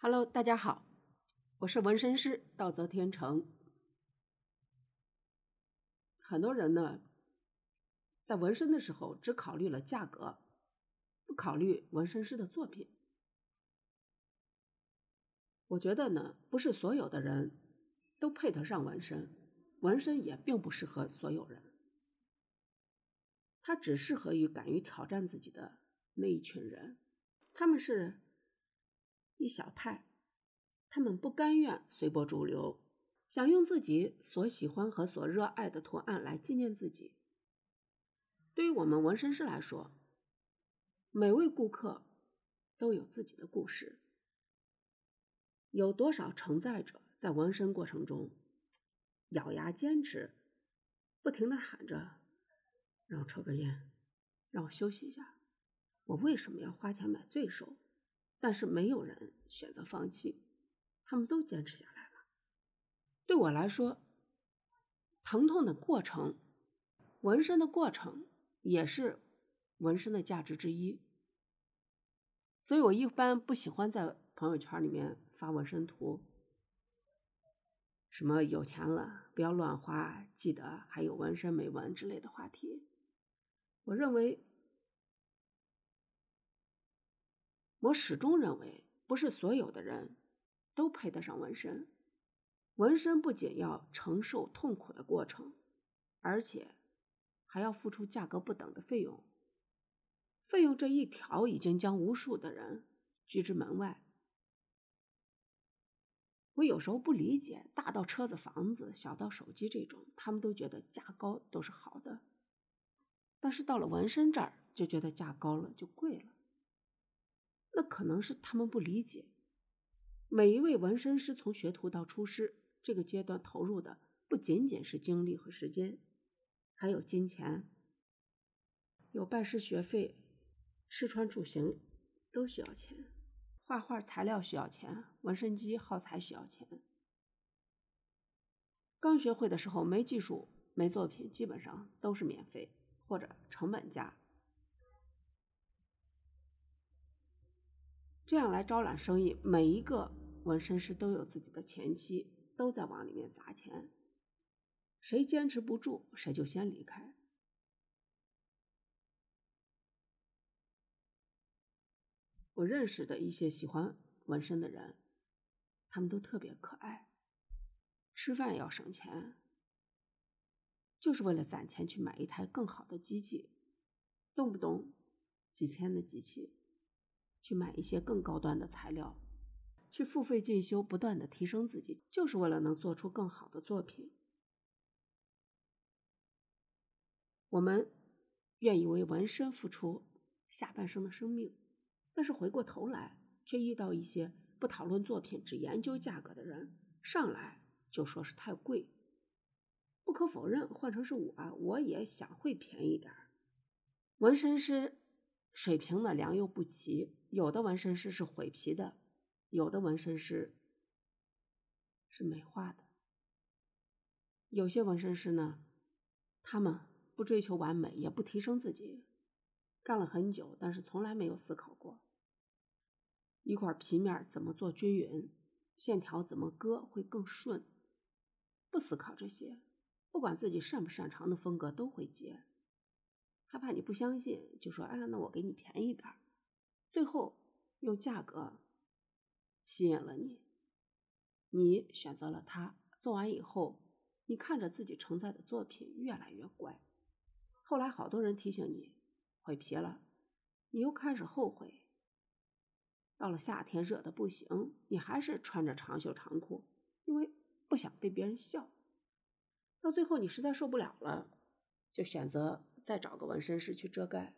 Hello，大家好，我是纹身师道泽天成。很多人呢，在纹身的时候只考虑了价格，不考虑纹身师的作品。我觉得呢，不是所有的人都配得上纹身，纹身也并不适合所有人，它只适合于敢于挑战自己的那一群人，他们是。一小派，他们不甘愿随波逐流，想用自己所喜欢和所热爱的图案来纪念自己。对于我们纹身师来说，每位顾客都有自己的故事。有多少承载者在纹身过程中咬牙坚持，不停的喊着：“让我抽根烟，让我休息一下，我为什么要花钱买罪受？”但是没有人选择放弃，他们都坚持下来了。对我来说，疼痛的过程，纹身的过程也是纹身的价值之一。所以我一般不喜欢在朋友圈里面发纹身图，什么有钱了不要乱花，记得还有纹身没纹之类的话题。我认为。我始终认为，不是所有的人都配得上纹身。纹身不仅要承受痛苦的过程，而且还要付出价格不等的费用。费用这一条已经将无数的人拒之门外。我有时候不理解，大到车子、房子，小到手机这种，他们都觉得价高都是好的，但是到了纹身这儿，就觉得价高了就贵了。那可能是他们不理解，每一位纹身师从学徒到出师这个阶段投入的不仅仅是精力和时间，还有金钱，有拜师学费，吃穿住行都需要钱，画画材料需要钱，纹身机耗材需要钱。刚学会的时候没技术没作品，基本上都是免费或者成本价。这样来招揽生意，每一个纹身师都有自己的前妻，都在往里面砸钱。谁坚持不住，谁就先离开。我认识的一些喜欢纹身的人，他们都特别可爱。吃饭要省钱，就是为了攒钱去买一台更好的机器，动不动几千的机器。去买一些更高端的材料，去付费进修，不断的提升自己，就是为了能做出更好的作品。我们愿意为纹身付出下半生的生命，但是回过头来，却遇到一些不讨论作品、只研究价格的人，上来就说是太贵。不可否认，换成是我，我也想会便宜点儿。纹身师。水平呢良莠不齐，有的纹身师是毁皮的，有的纹身师是美化的。有些纹身师呢，他们不追求完美，也不提升自己，干了很久，但是从来没有思考过一块皮面怎么做均匀，线条怎么割会更顺，不思考这些，不管自己擅不擅长的风格都会接。害怕你不相信，就说：“哎，那我给你便宜点儿。”最后用价格吸引了你，你选择了他。做完以后，你看着自己承载的作品越来越怪。后来好多人提醒你毁皮了，你又开始后悔。到了夏天热的不行，你还是穿着长袖长裤，因为不想被别人笑。到最后你实在受不了了，就选择。再找个纹身师去遮盖，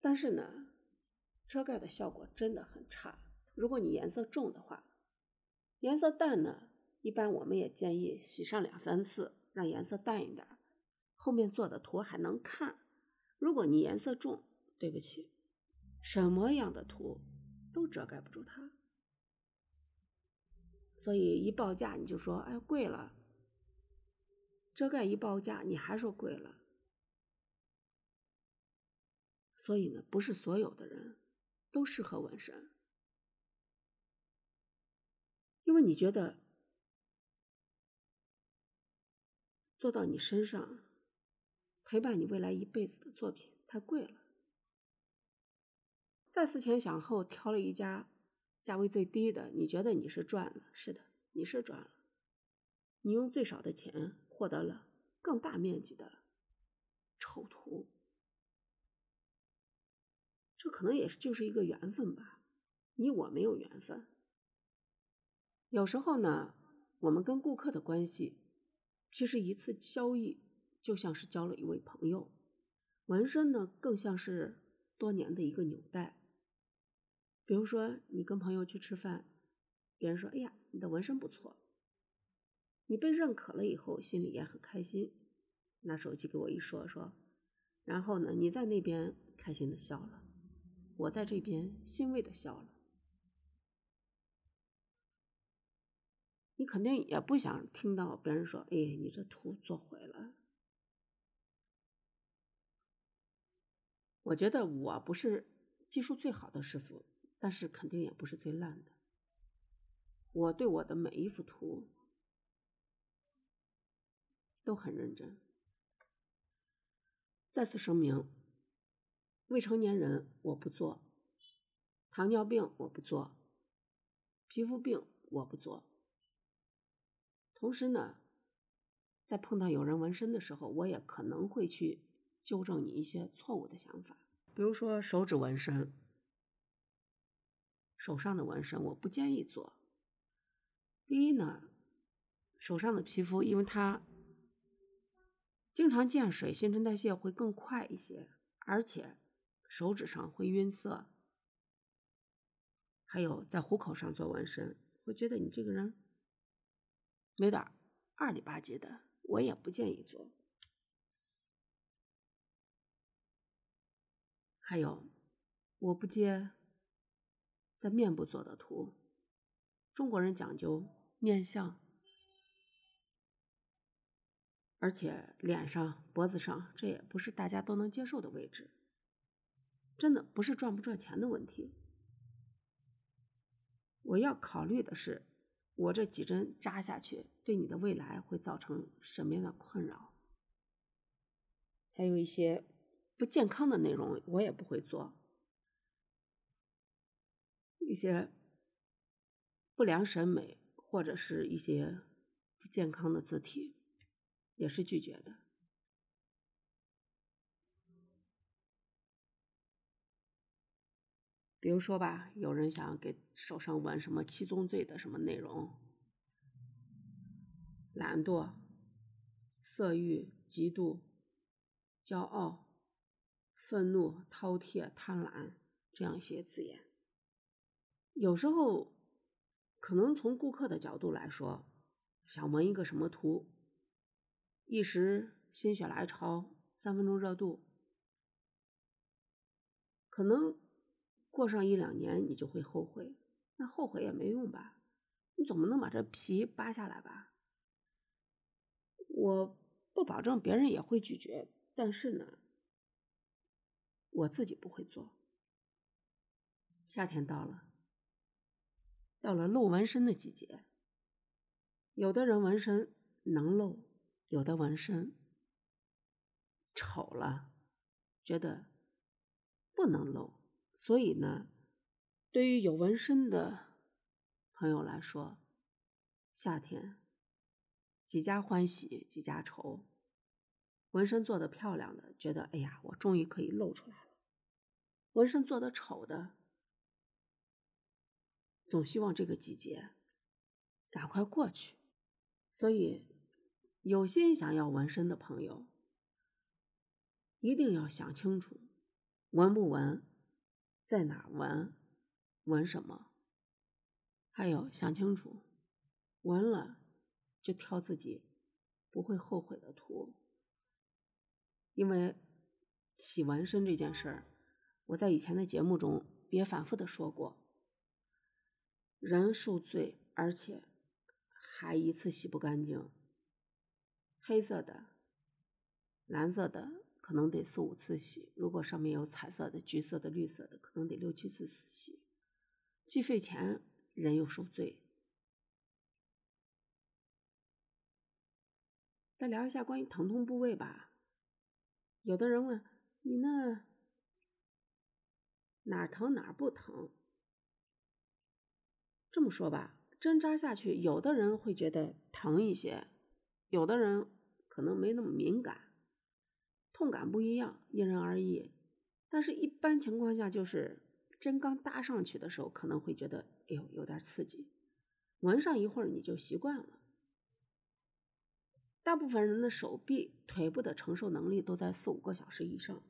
但是呢，遮盖的效果真的很差。如果你颜色重的话，颜色淡呢，一般我们也建议洗上两三次，让颜色淡一点，后面做的图还能看。如果你颜色重，对不起，什么样的图都遮盖不住它。所以一报价你就说，哎，贵了。遮盖一报价，你还说贵了，所以呢，不是所有的人都适合纹身，因为你觉得做到你身上，陪伴你未来一辈子的作品太贵了。再思前想后，挑了一家价位最低的，你觉得你是赚了？是的，你是赚了。你用最少的钱获得了更大面积的丑图。这可能也是就是一个缘分吧，你我没有缘分。有时候呢，我们跟顾客的关系，其实一次交易就像是交了一位朋友，纹身呢更像是多年的一个纽带。比如说，你跟朋友去吃饭，别人说：“哎呀，你的纹身不错。”你被认可了以后，心里也很开心，拿手机给我一说说，然后呢，你在那边开心的笑了。我在这边欣慰的笑了，你肯定也不想听到别人说：“哎，你这图做毁了。”我觉得我不是技术最好的师傅，但是肯定也不是最烂的。我对我的每一幅图都很认真。再次声明。未成年人我不做，糖尿病我不做，皮肤病我不做。同时呢，在碰到有人纹身的时候，我也可能会去纠正你一些错误的想法。比如说手指纹身，手上的纹身我不建议做。第一呢，手上的皮肤因为它经常见水，新陈代谢会更快一些，而且。手指上会晕色，还有在虎口上做纹身，会觉得你这个人有点二里八唧的，我也不建议做。还有，我不接在面部做的图，中国人讲究面相，而且脸上、脖子上，这也不是大家都能接受的位置。真的不是赚不赚钱的问题，我要考虑的是，我这几针扎下去对你的未来会造成什么样的困扰？还有一些不健康的内容，我也不会做，一些不良审美或者是一些不健康的字体，也是拒绝的。比如说吧，有人想给手上纹什么七宗罪的什么内容，懒惰、色欲、嫉妒、骄傲、愤怒、饕餮、贪婪这样一些字眼。有时候，可能从顾客的角度来说，想纹一个什么图，一时心血来潮，三分钟热度，可能。过上一两年，你就会后悔。那后悔也没用吧？你总不能把这皮扒下来吧？我不保证别人也会拒绝，但是呢，我自己不会做。夏天到了，到了露纹身的季节。有的人纹身能露，有的纹身丑了，觉得不能露。所以呢，对于有纹身的朋友来说，夏天几家欢喜几家愁。纹身做的漂亮的，觉得哎呀，我终于可以露出来了；纹身做的丑的，总希望这个季节赶快过去。所以，有心想要纹身的朋友，一定要想清楚，纹不纹。在哪纹，纹什么？还有想清楚，纹了就挑自己不会后悔的图。因为洗纹身这件事儿，我在以前的节目中也反复的说过，人受罪，而且还一次洗不干净。黑色的、蓝色的。可能得四五次洗；如果上面有彩色的、橘色的、绿色的，可能得六七次洗，既费钱，人又受罪。再聊一下关于疼痛部位吧。有的人问你那哪儿疼哪儿不疼？这么说吧，针扎下去，有的人会觉得疼一些，有的人可能没那么敏感，痛感不一样，因人而异。但是，一般情况下，就是针刚搭上去的时候，可能会觉得哎呦有点刺激，闻上一会儿你就习惯了。大部分人的手臂、腿部的承受能力都在四五个小时以上。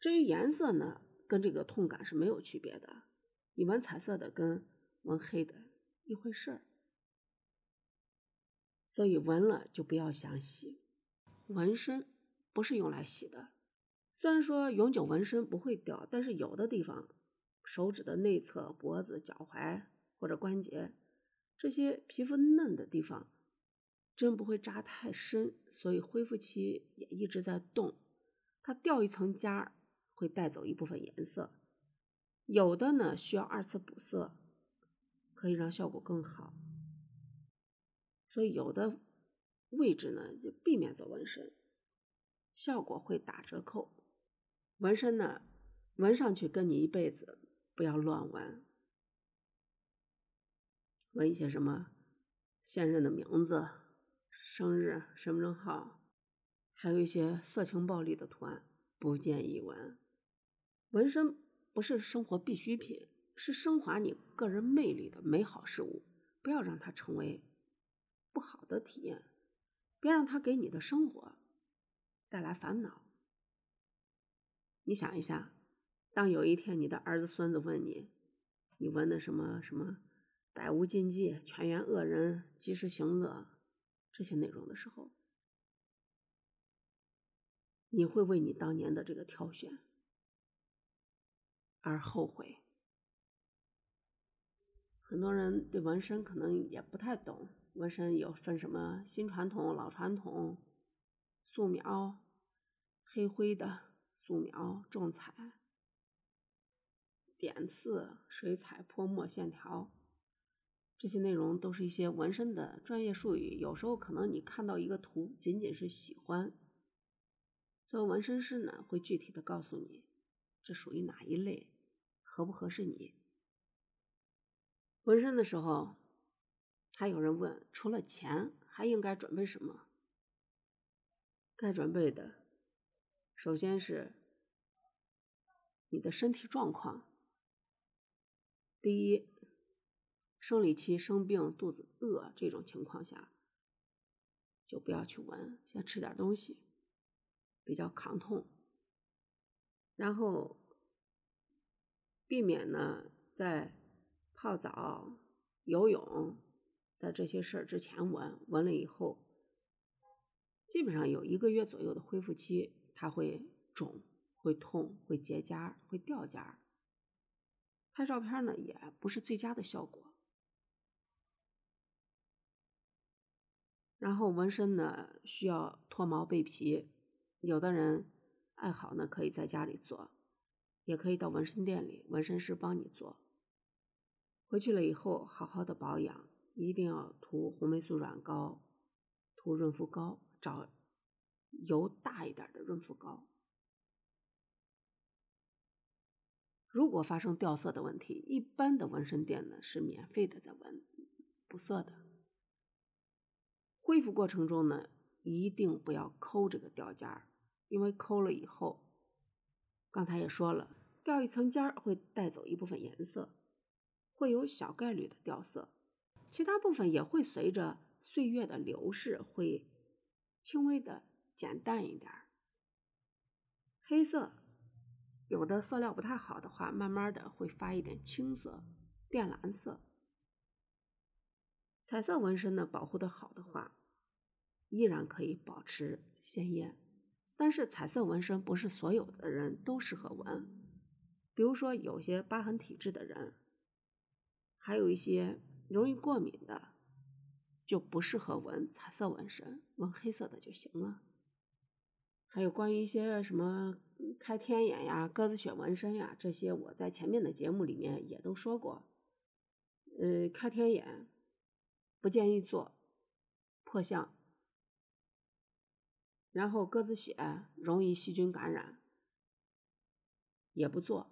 至于颜色呢，跟这个痛感是没有区别的。你闻彩色的跟闻黑的一回事儿，所以纹了就不要想洗。纹身不是用来洗的，虽然说永久纹身不会掉，但是有的地方，手指的内侧、脖子、脚踝或者关节这些皮肤嫩的地方。针不会扎太深，所以恢复期也一直在动。它掉一层痂，会带走一部分颜色。有的呢需要二次补色，可以让效果更好。所以有的位置呢就避免做纹身，效果会打折扣。纹身呢纹上去跟你一辈子，不要乱纹。纹一些什么现任的名字。生日、身份证号，还有一些色情暴力的图案，不建议纹。纹身不是生活必需品，是升华你个人魅力的美好事物。不要让它成为的体验，别让它给你的生活带来烦恼。你想一下，当有一天你的儿子、孙子问你，你纹的什么什么“百无禁忌，全员恶人，及时行乐”。这些内容的时候，你会为你当年的这个挑选而后悔。很多人对纹身可能也不太懂，纹身有分什么新传统、老传统、素描、黑灰的、素描、重彩、点刺、水彩、泼墨、线条。这些内容都是一些纹身的专业术语，有时候可能你看到一个图，仅仅是喜欢。作为纹身师呢，会具体的告诉你，这属于哪一类，合不合适你。纹身的时候，还有人问，除了钱，还应该准备什么？该准备的，首先是你的身体状况。第一。生理期生病、肚子饿这种情况下，就不要去闻，先吃点东西，比较抗痛。然后避免呢在泡澡、游泳，在这些事儿之前纹纹了以后，基本上有一个月左右的恢复期，它会肿、会痛、会结痂、会掉痂。拍照片呢也不是最佳的效果。然后纹身呢，需要脱毛备皮，有的人爱好呢，可以在家里做，也可以到纹身店里，纹身师帮你做。回去了以后，好好的保养，一定要涂红霉素软膏，涂润肤膏，找油大一点的润肤膏。如果发生掉色的问题，一般的纹身店呢是免费的在纹补色的。恢复过程中呢，一定不要抠这个掉痂儿，因为抠了以后，刚才也说了，掉一层痂儿会带走一部分颜色，会有小概率的掉色，其他部分也会随着岁月的流逝会轻微的减淡一点。黑色有的色料不太好的话，慢慢的会发一点青色、靛蓝色。彩色纹身呢，保护的好的话。依然可以保持鲜艳，但是彩色纹身不是所有的人都适合纹。比如说，有些疤痕体质的人，还有一些容易过敏的，就不适合纹彩色纹身，纹黑色的就行了。还有关于一些什么开天眼呀、鸽子血纹身呀这些，我在前面的节目里面也都说过。呃，开天眼不建议做，破相。然后鸽子血容易细菌感染，也不做。